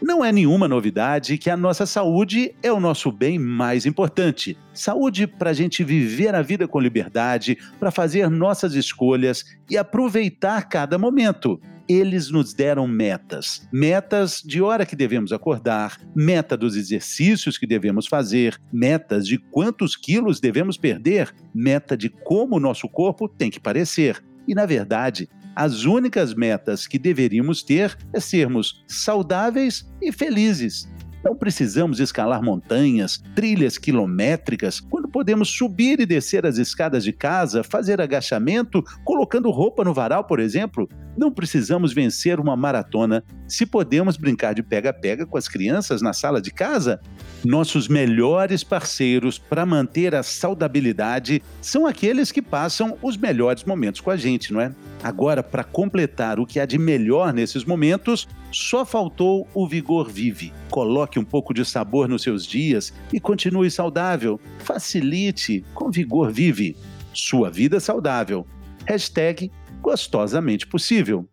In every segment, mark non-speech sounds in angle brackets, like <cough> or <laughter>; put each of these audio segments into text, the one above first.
Não é nenhuma novidade que a nossa saúde é o nosso bem mais importante. Saúde para a gente viver a vida com liberdade, para fazer nossas escolhas e aproveitar cada momento. Eles nos deram metas. Metas de hora que devemos acordar, meta dos exercícios que devemos fazer, metas de quantos quilos devemos perder, meta de como o nosso corpo tem que parecer. E, na verdade, as únicas metas que deveríamos ter é sermos saudáveis e felizes. Não precisamos escalar montanhas, trilhas quilométricas, quando podemos subir e descer as escadas de casa, fazer agachamento, colocando roupa no varal, por exemplo. Não precisamos vencer uma maratona se podemos brincar de pega-pega com as crianças na sala de casa. Nossos melhores parceiros para manter a saudabilidade são aqueles que passam os melhores momentos com a gente, não é? Agora, para completar o que há de melhor nesses momentos, só faltou o Vigor Vive. Coloque um pouco de sabor nos seus dias e continue saudável. Facilite com Vigor Vive. Sua vida saudável. Hashtag gostosamente possível.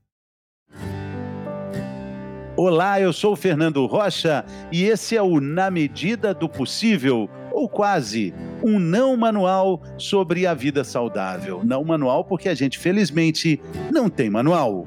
Olá, eu sou Fernando Rocha e esse é o Na Medida do Possível, ou quase, um não manual sobre a vida saudável. Não manual porque a gente, felizmente, não tem manual.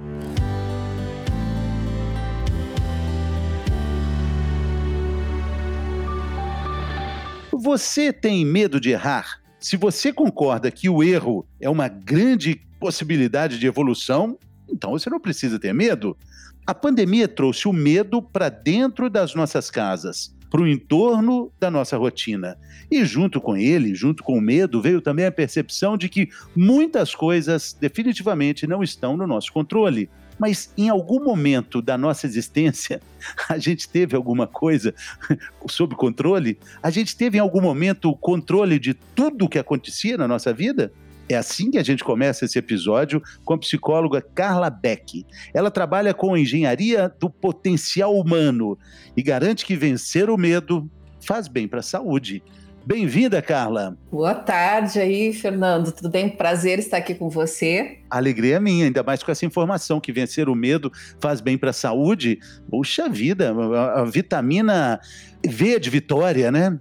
Você tem medo de errar? Se você concorda que o erro é uma grande possibilidade de evolução, então você não precisa ter medo. A pandemia trouxe o medo para dentro das nossas casas, para o entorno da nossa rotina. E junto com ele, junto com o medo, veio também a percepção de que muitas coisas definitivamente não estão no nosso controle. Mas em algum momento da nossa existência, <laughs> a gente teve alguma coisa <laughs> sob controle? A gente teve em algum momento o controle de tudo o que acontecia na nossa vida? É assim que a gente começa esse episódio com a psicóloga Carla Beck. Ela trabalha com engenharia do potencial humano e garante que vencer o medo faz bem para a saúde. Bem-vinda, Carla. Boa tarde aí, Fernando. Tudo bem? Prazer estar aqui com você. Alegria minha, ainda mais com essa informação que vencer o medo faz bem para a saúde. Puxa vida, a vitamina V de vitória, né?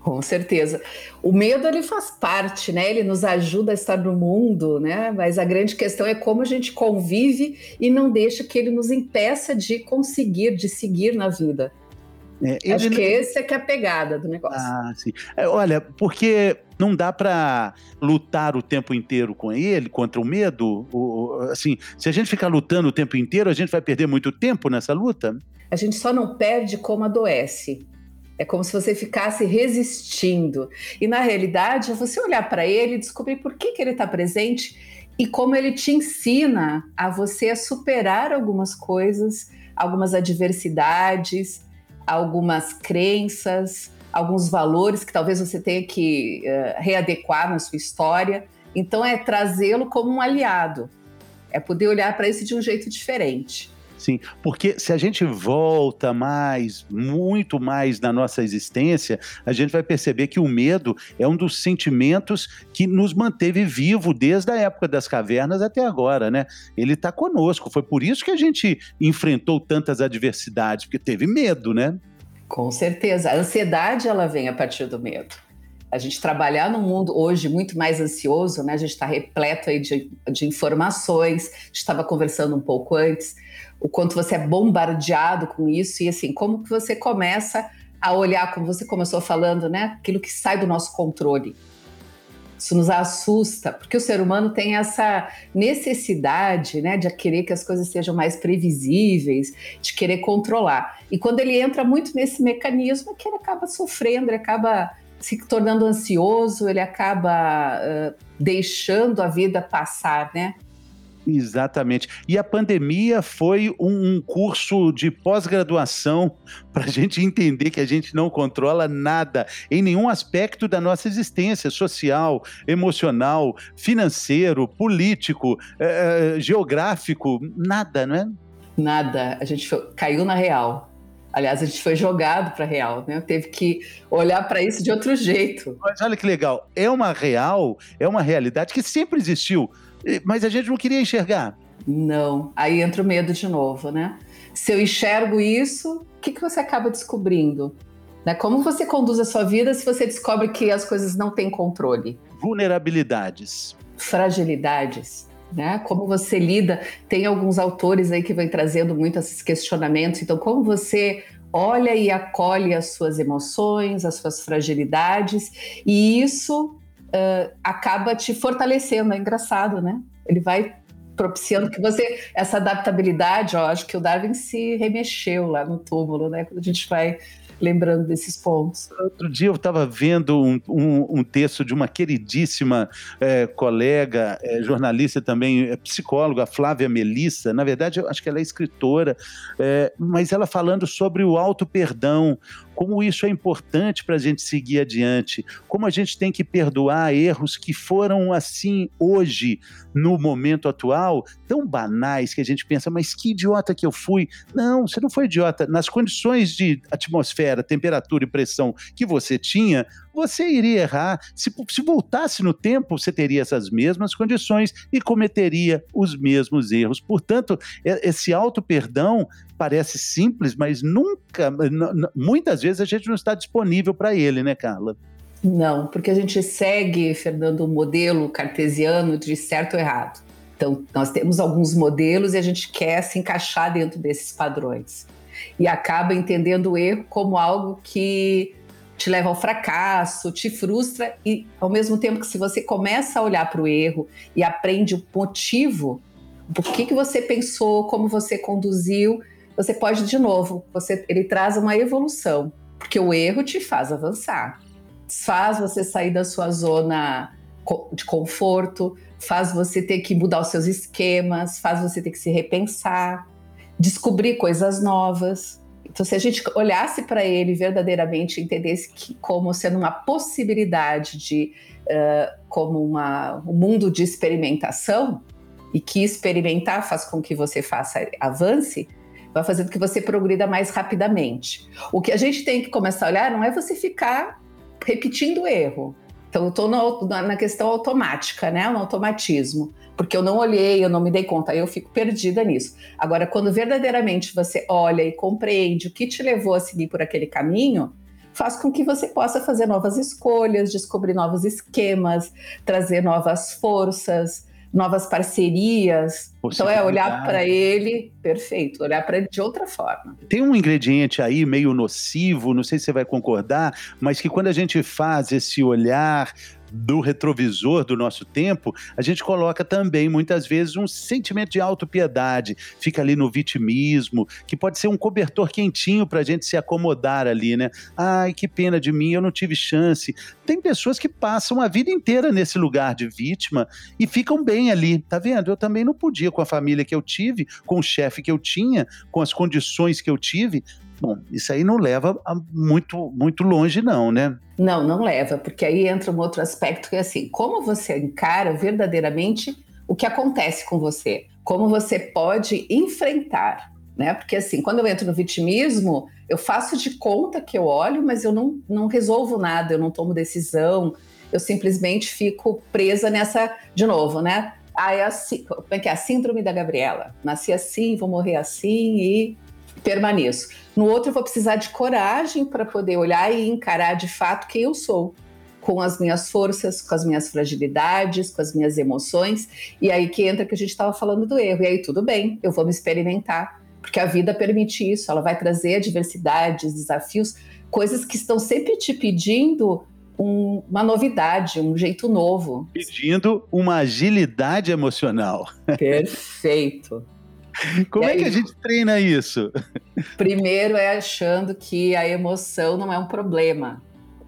Com certeza. O medo ele faz parte, né? Ele nos ajuda a estar no mundo, né? Mas a grande questão é como a gente convive e não deixa que ele nos impeça de conseguir, de seguir na vida. É, Acho que esse é que é a pegada do negócio. Ah, sim. É, olha, porque não dá para lutar o tempo inteiro com ele, contra o medo. O, assim, se a gente ficar lutando o tempo inteiro, a gente vai perder muito tempo nessa luta. A gente só não perde como adoece. É como se você ficasse resistindo. E na realidade, é você olhar para ele e descobrir por que, que ele está presente e como ele te ensina a você a superar algumas coisas, algumas adversidades, algumas crenças, alguns valores que talvez você tenha que uh, readequar na sua história. Então, é trazê-lo como um aliado, é poder olhar para isso de um jeito diferente. Sim, porque se a gente volta mais, muito mais na nossa existência, a gente vai perceber que o medo é um dos sentimentos que nos manteve vivo desde a época das cavernas até agora, né? Ele está conosco. Foi por isso que a gente enfrentou tantas adversidades, porque teve medo, né? Com certeza. A ansiedade ela vem a partir do medo. A gente trabalhar num mundo hoje muito mais ansioso, né? A gente está repleto aí de, de informações. Estava conversando um pouco antes o quanto você é bombardeado com isso e assim, como que você começa a olhar, como você começou falando, né? Aquilo que sai do nosso controle. Isso nos assusta, porque o ser humano tem essa necessidade, né, de querer que as coisas sejam mais previsíveis, de querer controlar. E quando ele entra muito nesse mecanismo, é que ele acaba sofrendo, ele acaba se tornando ansioso, ele acaba uh, deixando a vida passar, né? Exatamente. E a pandemia foi um, um curso de pós-graduação <laughs> para a gente entender que a gente não controla nada em nenhum aspecto da nossa existência social, emocional, financeiro, político, eh, geográfico, nada, não é? Nada. A gente foi, caiu na real. Aliás, a gente foi jogado para real, né? Teve que olhar para isso de outro jeito. Mas olha que legal, é uma real, é uma realidade que sempre existiu mas a gente não queria enxergar. Não, aí entra o medo de novo, né? Se eu enxergo isso, o que, que você acaba descobrindo? Né? Como você conduz a sua vida se você descobre que as coisas não têm controle? Vulnerabilidades. Fragilidades. Né? Como você lida? Tem alguns autores aí que vêm trazendo muito esses questionamentos. Então, como você olha e acolhe as suas emoções, as suas fragilidades, e isso uh, acaba te fortalecendo. É engraçado, né? Ele vai propiciando que você essa adaptabilidade, ó, acho que o Darwin se remexeu lá no túmulo, né? Quando a gente vai lembrando desses pontos. Outro dia eu estava vendo um, um, um, texto de uma queridíssima é, colega, é, jornalista também, é, psicóloga, Flávia Melissa. Na verdade, eu acho que ela é escritora, mas ela falando sobre o auto-perdão, como isso é importante para a gente seguir adiante, como a gente tem que perdoar erros que foram assim hoje, no momento atual, tão banais que a gente pensa, mas que idiota que eu fui. Não, você não foi idiota. Nas condições de atmosfera, temperatura e pressão que você tinha, você iria errar. Se, se voltasse no tempo, você teria essas mesmas condições e cometeria os mesmos erros. Portanto, esse auto-perdão parece simples, mas nunca, muitas vezes a gente não está disponível para ele, né, Carla? Não, porque a gente segue, Fernando, o modelo cartesiano de certo ou errado. Então, nós temos alguns modelos e a gente quer se encaixar dentro desses padrões. E acaba entendendo o erro como algo que te leva ao fracasso, te frustra e ao mesmo tempo que se você começa a olhar para o erro e aprende o motivo, por que, que você pensou, como você conduziu, você pode de novo, você, ele traz uma evolução, porque o erro te faz avançar, faz você sair da sua zona de conforto, faz você ter que mudar os seus esquemas, faz você ter que se repensar, descobrir coisas novas. Então, se a gente olhasse para ele verdadeiramente, entendesse que como sendo uma possibilidade de, uh, como uma, um mundo de experimentação, e que experimentar faz com que você faça avance, vai fazendo que você progrida mais rapidamente. O que a gente tem que começar a olhar não é você ficar repetindo o erro. Então, eu estou na questão automática, né? No automatismo porque eu não olhei, eu não me dei conta, aí eu fico perdida nisso. Agora, quando verdadeiramente você olha e compreende o que te levou a seguir por aquele caminho, faz com que você possa fazer novas escolhas, descobrir novos esquemas, trazer novas forças, novas parcerias. Então é olhar para ele, perfeito, olhar para ele de outra forma. Tem um ingrediente aí meio nocivo, não sei se você vai concordar, mas que quando a gente faz esse olhar do retrovisor do nosso tempo, a gente coloca também, muitas vezes, um sentimento de autopiedade, fica ali no vitimismo, que pode ser um cobertor quentinho para a gente se acomodar ali, né? Ai, que pena de mim, eu não tive chance. Tem pessoas que passam a vida inteira nesse lugar de vítima e ficam bem ali, tá vendo? Eu também não podia com a família que eu tive, com o chefe que eu tinha, com as condições que eu tive, Bom, isso aí não leva muito, muito longe, não, né? Não, não leva, porque aí entra um outro aspecto que é assim: como você encara verdadeiramente o que acontece com você? Como você pode enfrentar, né? Porque assim, quando eu entro no vitimismo, eu faço de conta que eu olho, mas eu não, não resolvo nada, eu não tomo decisão, eu simplesmente fico presa nessa, de novo, né? Ah, é assim, é que é? A síndrome da Gabriela. Nasci assim, vou morrer assim e permaneço. No outro, eu vou precisar de coragem para poder olhar e encarar de fato quem eu sou, com as minhas forças, com as minhas fragilidades, com as minhas emoções. E aí que entra que a gente estava falando do erro. E aí tudo bem, eu vou me experimentar, porque a vida permite isso. Ela vai trazer adversidades, desafios, coisas que estão sempre te pedindo um, uma novidade, um jeito novo. Pedindo uma agilidade emocional. Perfeito. Como é que a gente treina isso? Primeiro é achando que a emoção não é um problema.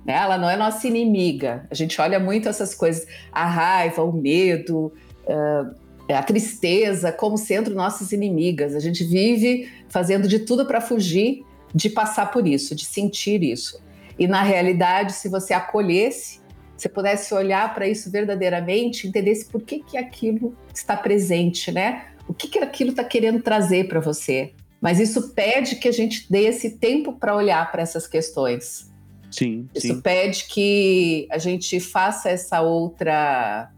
Né? Ela não é nossa inimiga. A gente olha muito essas coisas, a raiva, o medo, uh, a tristeza como sendo nossas inimigas. A gente vive fazendo de tudo para fugir de passar por isso, de sentir isso. E na realidade, se você acolhesse, se pudesse olhar para isso verdadeiramente, entendesse por que, que aquilo está presente, né? O que, que aquilo está querendo trazer para você. Mas isso pede que a gente dê esse tempo para olhar para essas questões. Sim. Isso sim. pede que a gente faça essa outra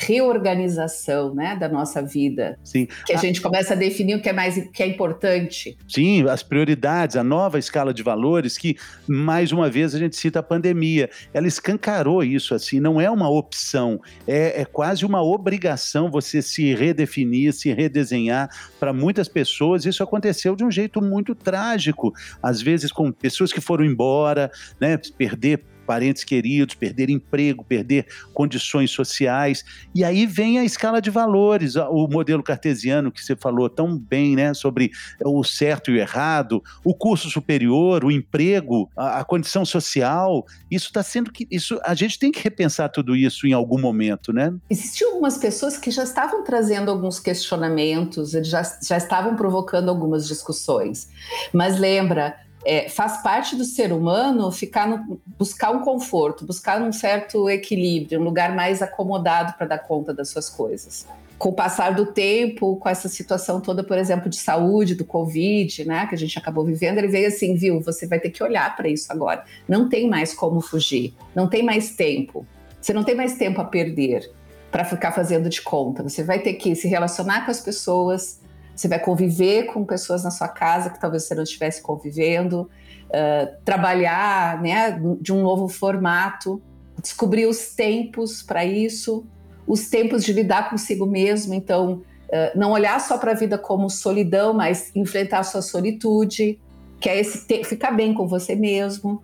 reorganização né, da nossa vida. Sim. Que a, a gente começa a definir o que é mais que é importante. Sim, as prioridades, a nova escala de valores, que mais uma vez a gente cita a pandemia. Ela escancarou isso, assim, não é uma opção, é, é quase uma obrigação você se redefinir, se redesenhar. Para muitas pessoas, isso aconteceu de um jeito muito trágico, às vezes com pessoas que foram embora, né, perder parentes queridos, perder emprego, perder condições sociais. E aí vem a escala de valores, o modelo cartesiano que você falou tão bem, né, sobre o certo e o errado, o curso superior, o emprego, a, a condição social. Isso está sendo que isso a gente tem que repensar tudo isso em algum momento, né? Existiam algumas pessoas que já estavam trazendo alguns questionamentos, já, já estavam provocando algumas discussões. Mas lembra, é, faz parte do ser humano ficar no, buscar um conforto, buscar um certo equilíbrio, um lugar mais acomodado para dar conta das suas coisas. Com o passar do tempo, com essa situação toda, por exemplo, de saúde, do Covid, né, que a gente acabou vivendo, ele veio assim, viu, você vai ter que olhar para isso agora. Não tem mais como fugir, não tem mais tempo. Você não tem mais tempo a perder para ficar fazendo de conta. Você vai ter que se relacionar com as pessoas, você vai conviver com pessoas na sua casa que talvez você não estivesse convivendo, uh, trabalhar né, de um novo formato, descobrir os tempos para isso, os tempos de lidar consigo mesmo. Então, uh, não olhar só para a vida como solidão, mas enfrentar a sua solitude, que é esse ficar bem com você mesmo.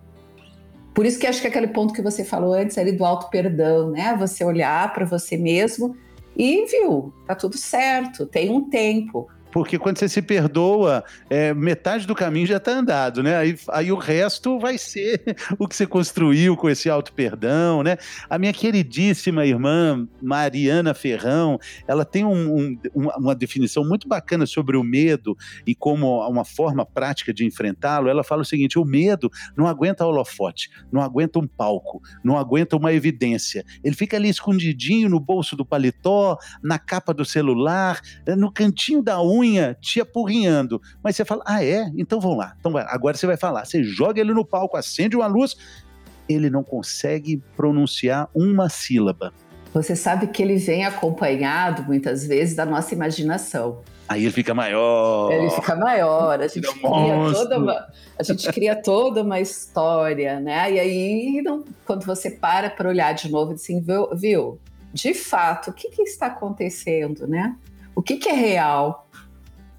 Por isso que acho que aquele ponto que você falou antes ali do auto perdão, né? Você olhar para você mesmo e viu, tá tudo certo, tem um tempo porque quando você se perdoa, é, metade do caminho já está andado, né? Aí, aí o resto vai ser <laughs> o que você construiu com esse auto-perdão, né? A minha queridíssima irmã Mariana Ferrão, ela tem um, um, uma definição muito bacana sobre o medo e como uma forma prática de enfrentá-lo. Ela fala o seguinte: o medo não aguenta holofote, não aguenta um palco, não aguenta uma evidência. Ele fica ali escondidinho no bolso do paletó, na capa do celular, no cantinho da unha unha te apurrinhando. Mas você fala, ah, é? Então vamos lá. Então vai. agora você vai falar. Você joga ele no palco, acende uma luz, ele não consegue pronunciar uma sílaba. Você sabe que ele vem acompanhado, muitas vezes, da nossa imaginação. Aí ele fica maior. Ele fica maior. A gente, cria toda, uma, a gente cria toda uma história, né? E aí, não, quando você para para olhar de novo, assim, viu, viu? De fato, o que, que está acontecendo, né? O que, que é real?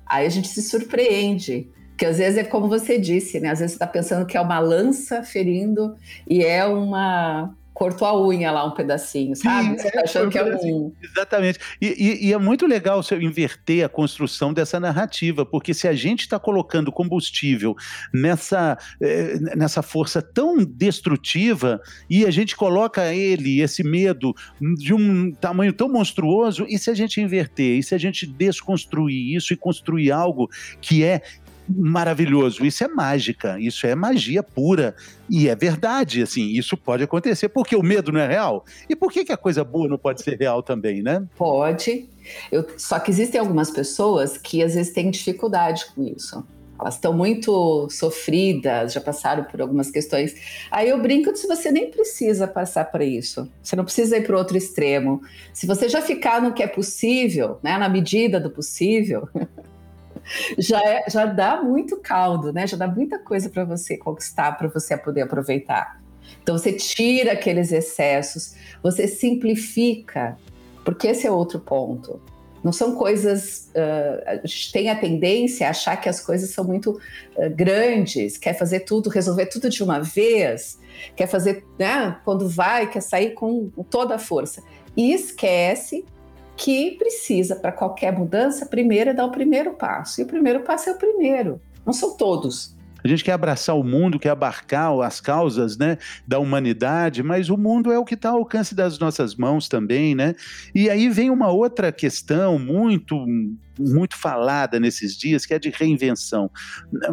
Aí a gente se surpreende. Que às vezes é como você disse, né? Às vezes você está pensando que é uma lança ferindo e é uma cortou a unha lá um pedacinho, sabe? Sim, você tá achando que é um. Exatamente. E, e, e, é muito legal você inverter a construção dessa narrativa, porque se a gente está colocando combustível nessa, eh, nessa força tão destrutiva e a gente coloca ele, esse medo, de um tamanho tão monstruoso, e se a gente inverter, e se a gente desconstruir isso e construir algo que é maravilhoso. Isso é mágica, isso é magia pura. E é verdade, assim, isso pode acontecer. Porque o medo não é real? E por que, que a coisa boa não pode ser real também, né? Pode. Eu, só que existem algumas pessoas que às vezes têm dificuldade com isso. Elas estão muito sofridas, já passaram por algumas questões. Aí eu brinco se você nem precisa passar por isso. Você não precisa ir para o outro extremo. Se você já ficar no que é possível, né, na medida do possível, <laughs> já, é, já dá muito caldo, né? Já dá muita coisa para você conquistar, para você poder aproveitar. Então você tira aqueles excessos, você simplifica, porque esse é outro ponto. Não são coisas. Uh, a gente tem a tendência a achar que as coisas são muito uh, grandes, quer fazer tudo, resolver tudo de uma vez, quer fazer, né, quando vai, quer sair com toda a força. E esquece que precisa, para qualquer mudança, primeiro é dar o primeiro passo. E o primeiro passo é o primeiro. Não são todos. A gente quer abraçar o mundo, quer abarcar as causas né, da humanidade, mas o mundo é o que está ao alcance das nossas mãos também, né? E aí vem uma outra questão muito muito falada nesses dias, que é de reinvenção.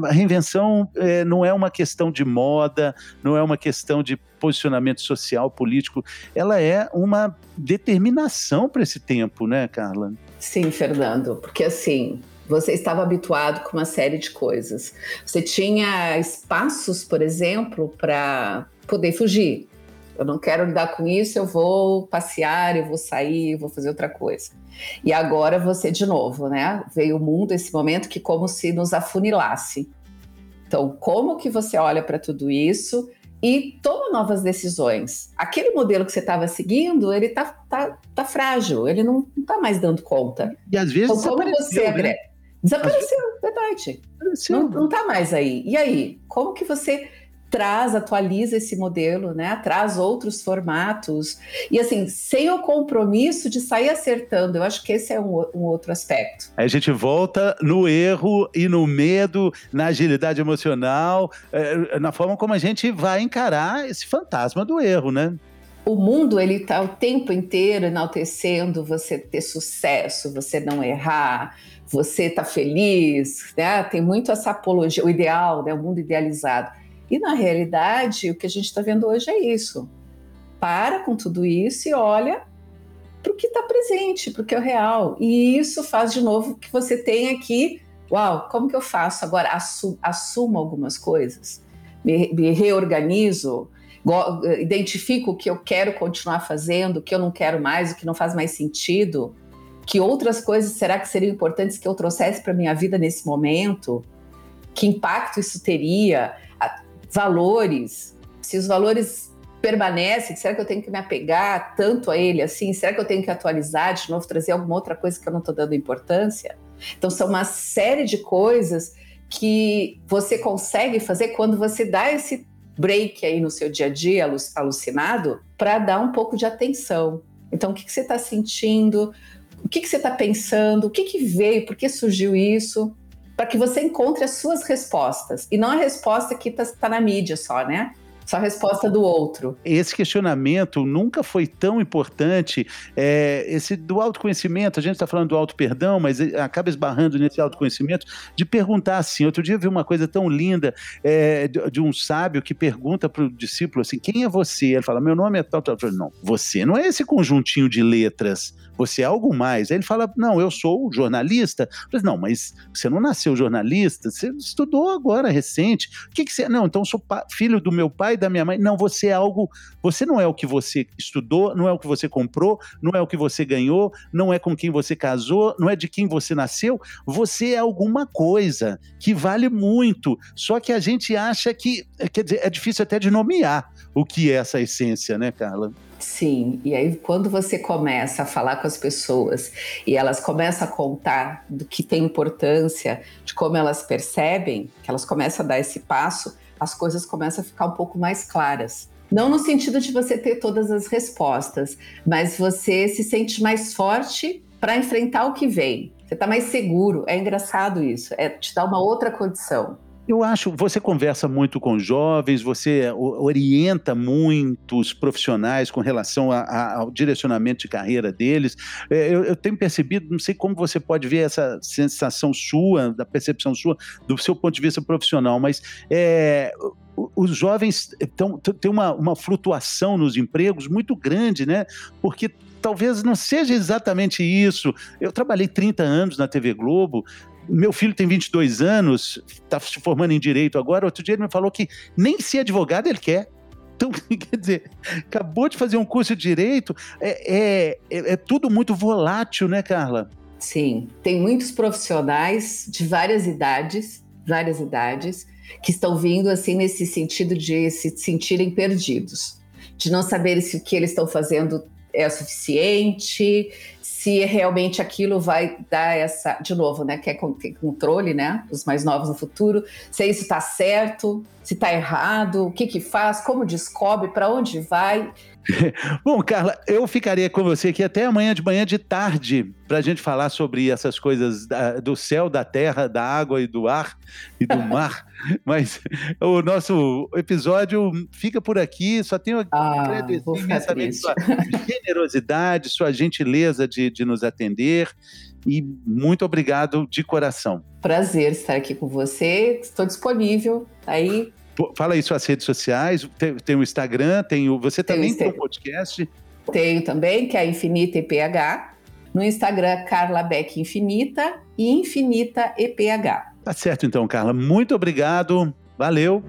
A reinvenção é, não é uma questão de moda, não é uma questão de posicionamento social, político, ela é uma determinação para esse tempo, né, Carla? Sim, Fernando, porque assim, você estava habituado com uma série de coisas. Você tinha espaços, por exemplo, para poder fugir. eu não quero lidar com isso, eu vou passear, eu vou sair, eu vou fazer outra coisa. E agora você, de novo, né? Veio o mundo, esse momento que como se nos afunilasse. Então, como que você olha para tudo isso e toma novas decisões? Aquele modelo que você estava seguindo, ele tá, tá, tá frágil, ele não está mais dando conta. E às vezes então, como você né? Desapareceu, verdade. Desapareceu. Não, não tá mais aí. E aí? Como que você traz, atualiza esse modelo, né? Traz outros formatos. E assim, sem o compromisso de sair acertando. Eu acho que esse é um, um outro aspecto. Aí a gente volta no erro e no medo, na agilidade emocional, é, na forma como a gente vai encarar esse fantasma do erro, né? o mundo ele está o tempo inteiro enaltecendo você ter sucesso, você não errar, você está feliz, né? Tem muito essa apologia, o ideal, né? O mundo idealizado. E na realidade, o que a gente está vendo hoje é isso. Para com tudo isso e olha para o que está presente, para o que é o real. E isso faz de novo que você tenha aqui, uau, como que eu faço agora? Assumo, algumas coisas, me, me reorganizo, identifico o que eu quero continuar fazendo, o que eu não quero mais, o que não faz mais sentido, que outras coisas será que seriam importantes que eu trouxesse para minha vida nesse momento? Que impacto isso teria? Valores, se os valores permanecem, será que eu tenho que me apegar tanto a ele assim? Será que eu tenho que atualizar de novo, trazer alguma outra coisa que eu não estou dando importância? Então, são uma série de coisas que você consegue fazer quando você dá esse break aí no seu dia a dia alucinado para dar um pouco de atenção. Então, o que, que você está sentindo? O que, que você está pensando? O que, que veio? Por que surgiu isso? Para que você encontre as suas respostas e não a resposta que está tá na mídia só, né? Só a resposta do outro. Esse questionamento nunca foi tão importante. É, esse do autoconhecimento, a gente está falando do auto-perdão, mas acaba esbarrando nesse autoconhecimento, de perguntar assim. Outro dia eu vi uma coisa tão linda é, de, de, um sábio que pergunta para o discípulo assim: quem é você? Ele fala: meu nome é tal, tal, tal. Não, você não é esse conjuntinho de letras você é algo mais. Aí ele fala: Não, eu sou jornalista. Falei, não, mas você não nasceu jornalista, você estudou agora, recente. O que, que você. Não, então sou filho do meu pai e da minha mãe. Não, você é algo. Você não é o que você estudou, não é o que você comprou, não é o que você ganhou, não é com quem você casou, não é de quem você nasceu. Você é alguma coisa que vale muito. Só que a gente acha que. Quer dizer, é difícil até de nomear o que é essa essência, né, Carla? Sim, e aí quando você começa a falar com as pessoas e elas começam a contar do que tem importância, de como elas percebem, que elas começam a dar esse passo, as coisas começam a ficar um pouco mais claras. Não no sentido de você ter todas as respostas, mas você se sente mais forte para enfrentar o que vem. Você está mais seguro. É engraçado isso. É te dá uma outra condição. Eu acho, você conversa muito com jovens, você orienta muitos profissionais com relação a, a, ao direcionamento de carreira deles. É, eu, eu, tenho percebido, não sei como você pode ver essa sensação sua, da percepção sua, do seu ponto de vista profissional, mas é, os jovens têm uma, uma flutuação nos empregos muito grande, né? Porque talvez não seja exatamente isso. Eu trabalhei 30 anos na TV Globo, meu filho tem 22 anos, está se formando em direito agora. Outro dia ele me falou que nem ser advogado ele quer. Então, <laughs> quer dizer, acabou de fazer um curso de direito, é, é, é, é tudo muito volátil, né, Carla? Sim, tem muitos profissionais de várias idades, várias idades, que estão vindo assim nesse sentido de se sentirem perdidos, de não saberem se o que eles estão fazendo é suficiente, se realmente aquilo vai dar essa, de novo, né, que é controle, né, os mais novos no futuro, se isso está certo, se está errado, o que que faz, como descobre, para onde vai. <laughs> Bom, Carla, eu ficaria com você aqui até amanhã de manhã de tarde para a gente falar sobre essas coisas da, do céu, da terra, da água e do ar e do <laughs> mar. Mas o nosso episódio fica por aqui. Só tenho ah, agradecer imensamente sua generosidade, sua gentileza de, de nos atender. E muito obrigado de coração. Prazer estar aqui com você. Estou disponível. Aí Fala aí suas redes sociais, tem, tem o Instagram, tem o. Você também tem, tem um podcast? Tenho também, que é Infinita EPH. No Instagram, Carla Beck Infinita e Infinita EPH. Tá certo então, Carla. Muito obrigado. Valeu.